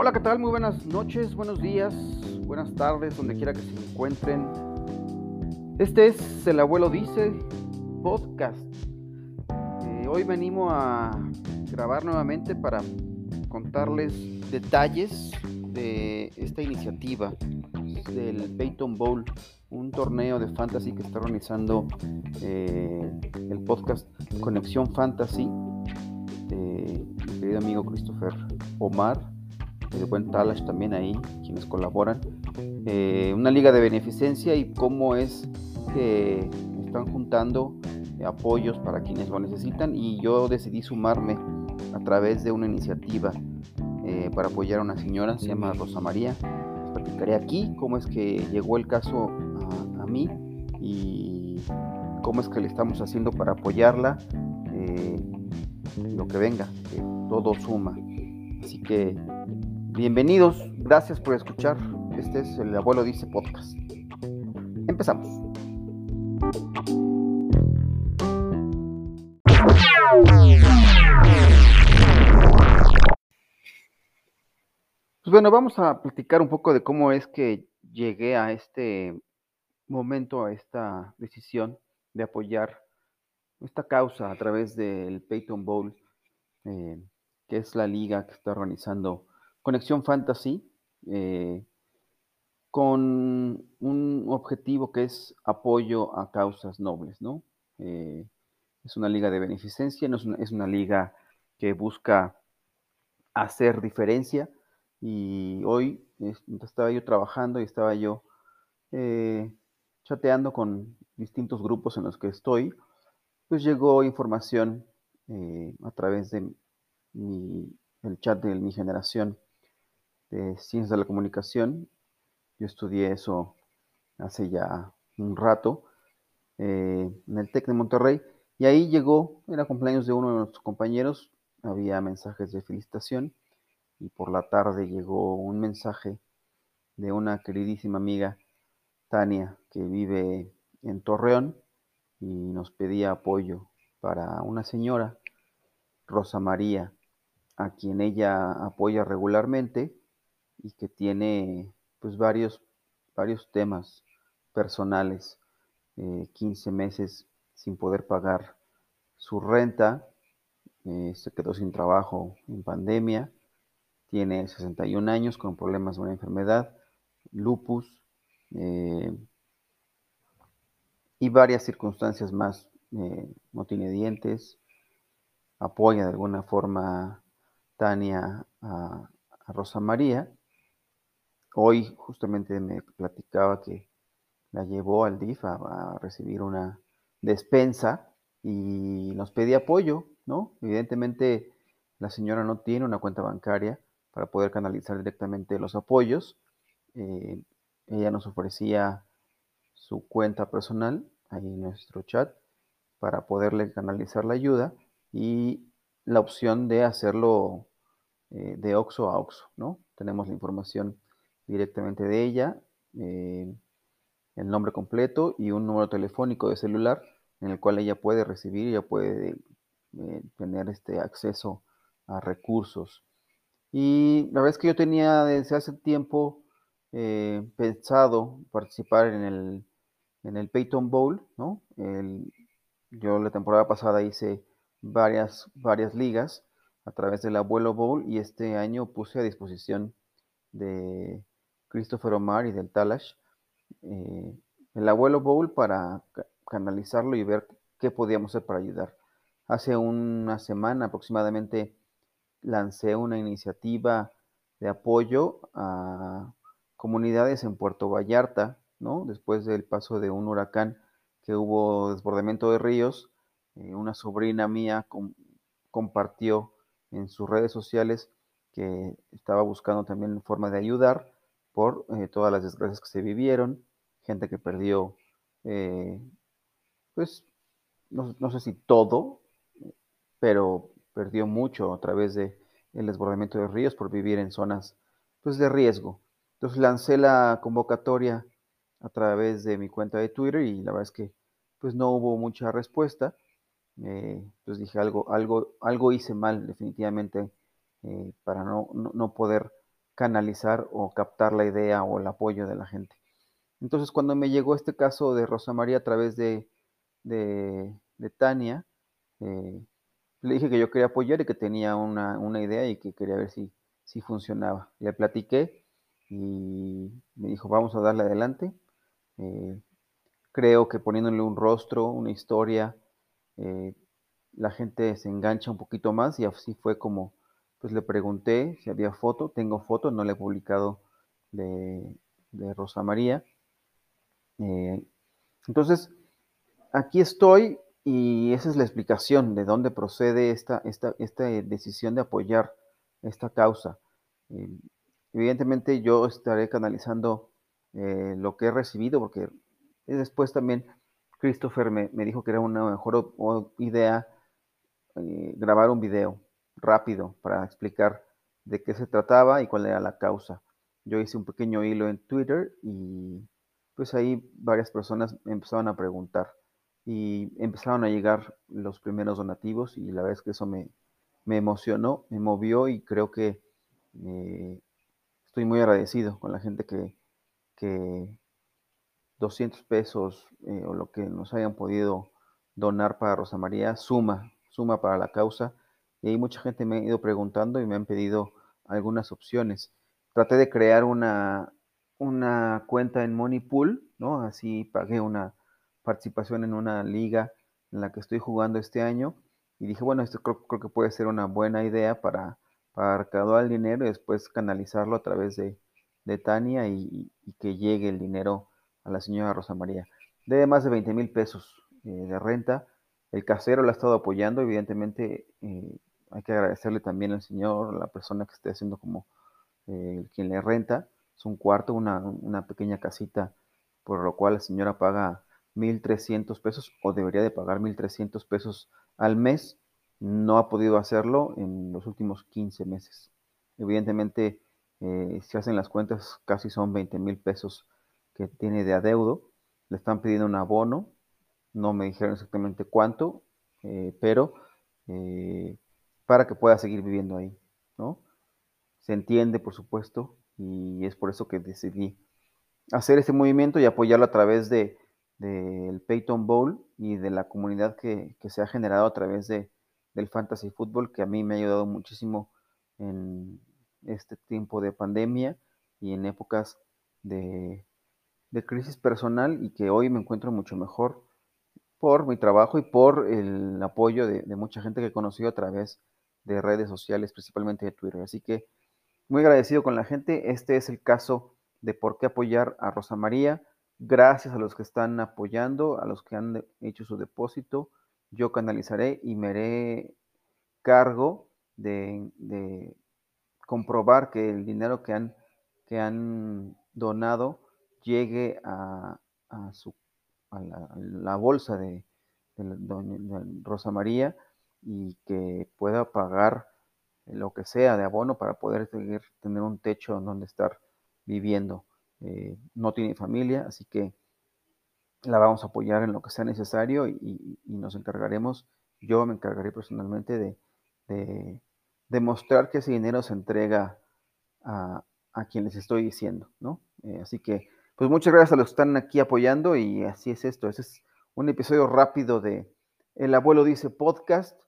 Hola, ¿qué tal? Muy buenas noches, buenos días, buenas tardes, donde quiera que se encuentren. Este es El Abuelo Dice Podcast. Eh, hoy venimos a grabar nuevamente para contarles detalles de esta iniciativa del Peyton Bowl, un torneo de fantasy que está organizando eh, el podcast Conexión Fantasy de mi querido amigo Christopher Omar, de buen Talash también ahí, quienes colaboran. Eh, una liga de beneficencia y cómo es que están juntando apoyos para quienes lo necesitan y yo decidí sumarme a través de una iniciativa eh, para apoyar a una señora, se llama Rosa María. Les platicaré aquí cómo es que llegó el caso a, mí y cómo es que le estamos haciendo para apoyarla. Eh, lo que venga, que todo suma. Así que bienvenidos, gracias por escuchar. Este es el Abuelo Dice Podcast. Empezamos. Pues bueno, vamos a platicar un poco de cómo es que llegué a este momento, a esta decisión de apoyar esta causa a través del Peyton Bowl, eh, que es la liga que está organizando Conexión Fantasy, eh, con un objetivo que es apoyo a causas nobles, ¿no? Eh, es una liga de beneficencia, no es, una, es una liga que busca hacer diferencia. Y hoy estaba yo trabajando y estaba yo chateando con distintos grupos en los que estoy, pues llegó información eh, a través de mi, el chat de mi generación de ciencias de la comunicación. Yo estudié eso hace ya un rato eh, en el TEC de Monterrey y ahí llegó, era cumpleaños de uno de nuestros compañeros, había mensajes de felicitación y por la tarde llegó un mensaje de una queridísima amiga, Tania, que vive en Torreón y nos pedía apoyo para una señora, Rosa María, a quien ella apoya regularmente y que tiene pues varios, varios temas personales, eh, 15 meses sin poder pagar su renta, eh, se quedó sin trabajo en pandemia, tiene 61 años con problemas de una enfermedad, lupus, eh, y varias circunstancias más. Eh, no tiene dientes, apoya de alguna forma Tania a, a, Rosa María. Hoy justamente me platicaba que la llevó al DIF a, recibir una despensa y nos pedía apoyo, ¿no? Evidentemente la señora no tiene una cuenta bancaria para poder canalizar directamente los apoyos. Eh, ella nos ofrecía su cuenta personal ahí en nuestro chat para poderle canalizar la ayuda y la opción de hacerlo eh, de OXO a OXO, ¿no? Tenemos la información directamente de ella, eh, el nombre completo y un número telefónico de celular en el cual ella puede recibir, ella puede eh, tener este acceso a recursos. Y la verdad es que yo tenía desde hace tiempo eh, pensado participar en el, en el Peyton Bowl, ¿no? El, yo la temporada pasada hice varias, varias ligas a través del Abuelo Bowl y este año puse a disposición de Christopher Omar y del Talash eh, el Abuelo Bowl para canalizarlo y ver qué podíamos hacer para ayudar. Hace una semana aproximadamente lancé una iniciativa de apoyo a comunidades en Puerto Vallarta, ¿no? Después del paso de un huracán que hubo desbordamiento de ríos, eh, una sobrina mía com compartió en sus redes sociales que estaba buscando también forma de ayudar por eh, todas las desgracias que se vivieron, gente que perdió, eh, pues, no, no, sé si todo, pero perdió mucho a través de el desbordamiento de ríos por vivir en zonas, pues, de riesgo. Entonces lancé la convocatoria a través de mi cuenta de Twitter y la verdad es que pues no hubo mucha respuesta. Eh, pues dije algo, algo, algo hice mal definitivamente eh, para no, no, no, poder canalizar o captar la idea o el apoyo de la gente. Entonces, cuando me llegó este caso de Rosa María a través de, de, Tania, eh, le dije que yo quería apoyar y que tenía una, idea y que quería ver si, si funcionaba. Le platiqué y me dijo, vamos a darle adelante. Eh, creo que poniéndole un rostro, una historia, eh, la gente se engancha un poquito más y así fue como pues le pregunté si había foto, tengo foto, no le he publicado de, Rosa María. Eh, entonces, aquí estoy y esa es la explicación de dónde procede esta, esta, esta decisión de apoyar esta causa. Eh, evidentemente yo estaré canalizando eh, lo que he recibido porque después también Christopher me, dijo que era una mejor idea grabar un video rápido para explicar de qué se trataba y cuál era la causa. Yo hice un pequeño hilo en Twitter y pues ahí varias personas empezaron a preguntar y empezaron a llegar los primeros donativos y la verdad es que eso me, emocionó, me movió y creo que eh, estoy muy agradecido con la gente que, que 200 pesos eh, o lo que nos hayan podido donar para Rosa María suma, suma para la causa y ahí mucha gente me ha ido preguntando y me han pedido algunas opciones. Traté de crear una, una cuenta en Moneypool, ¿no? Así pagué una participación en una liga en la que estoy jugando este año y dije, bueno, esto creo, que puede ser una buena idea para, para recaudar el dinero y después canalizarlo a través de, Tania y, que llegue el dinero a la señora Rosa María. Debe más de 20 mil pesos eh, de renta. El casero la ha estado apoyando, evidentemente eh, hay que agradecerle también al señor, la persona que esté haciendo como eh, quien le renta. Es un cuarto, una, pequeña casita, por lo cual la señora paga 1.300 pesos o debería de pagar 1.300 pesos al mes. No ha podido hacerlo en los últimos 15 meses. Evidentemente, eh, si hacen las cuentas, casi son 20 mil pesos que tiene de adeudo. Le están pidiendo un abono. No me dijeron exactamente cuánto, eh, pero para que pueda seguir viviendo ahí, ¿no? Se entiende, por supuesto, y es por eso que decidí hacer este movimiento y apoyarlo a través de del Peyton Bowl y de la comunidad que, se ha generado a través de, del fantasy fútbol, que a mí me ha ayudado muchísimo en este tiempo de pandemia y en épocas de, crisis personal y que hoy me encuentro mucho mejor por mi trabajo y por el apoyo de, de mucha gente que he conocido a través de redes sociales, principalmente de Twitter. Así que muy agradecido con la gente. Este es el caso de por qué apoyar a Rosa María. Gracias a los que están apoyando, a los que han hecho su depósito. Yo canalizaré y me haré cargo de, comprobar que el dinero que han, que han donado llegue a, su, a la, bolsa de Rosa María y que pueda pagar lo que sea de abono para poder seguir, tener un techo en donde estar viviendo. Eh, no tiene familia, así que la vamos a apoyar en lo que sea necesario y, nos encargaremos, yo me encargaré personalmente de, demostrar que ese dinero se entrega a, a estoy diciendo, ¿no? Eh, así que, pues muchas gracias a los que están aquí apoyando y así es esto. Ese es un episodio rápido de El abuelo dice podcast.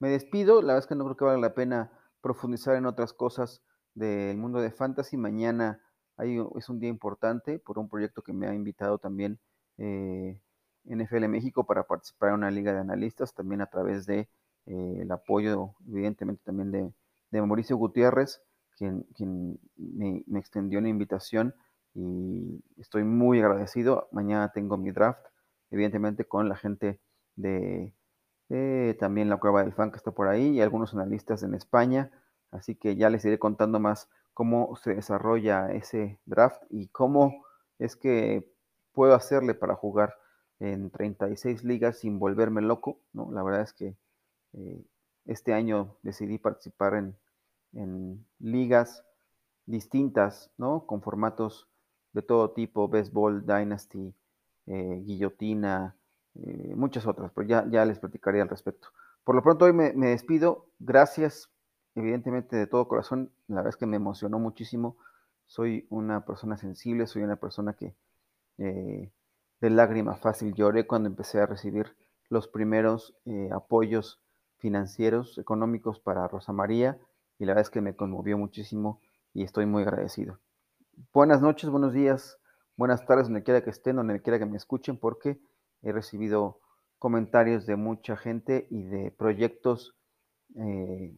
Me despido, la verdad es que no creo que valga la pena profundizar en otras cosas del mundo de fantasy. Mañana es un día importante por un proyecto que me ha invitado también eh, NFL México para participar en una liga de analistas, también a través de eh, el apoyo, evidentemente, también de, Mauricio Gutiérrez, quien, me, me, extendió una invitación y estoy muy agradecido. Mañana tengo mi draft, evidentemente, con la gente de eh, también la cueva del fan que está por ahí y algunos analistas en España. Así que ya les iré contando más cómo se desarrolla ese draft y cómo es que puedo hacerle para jugar en 36 ligas sin volverme loco. ¿no? La verdad es que eh, este año decidí participar en, ligas distintas, ¿no? Con formatos de todo tipo, Baseball, Dynasty, eh, Guillotina, muchas otras, pero ya, les platicaré al respecto. Por lo pronto hoy me, despido. Gracias evidentemente de todo corazón, la verdad es que me emocionó muchísimo. Soy una persona sensible, soy una persona que eh, de lágrima fácil lloré cuando empecé a recibir los primeros eh, apoyos financieros, económicos para Rosa María y la verdad es que me conmovió muchísimo y estoy muy agradecido. Buenas noches, buenos días, buenas tardes, donde quiera que estén, donde quiera que me escuchen, porque he recibido comentarios de mucha gente y de proyectos eh,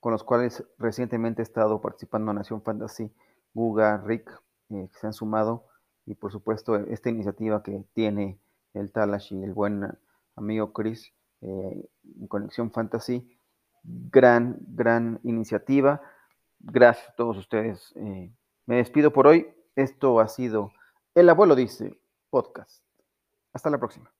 con los cuales recientemente he estado participando Nación Fantasy, Guga, Rick, eh, que se han sumado, y por supuesto esta iniciativa que tiene el Talash y el buen amigo Chris eh, Conexión Fantasy, gran, gran iniciativa. Gracias a todos ustedes. me despido por hoy. Esto ha sido El Abuelo Dice Podcast. Hasta la próxima.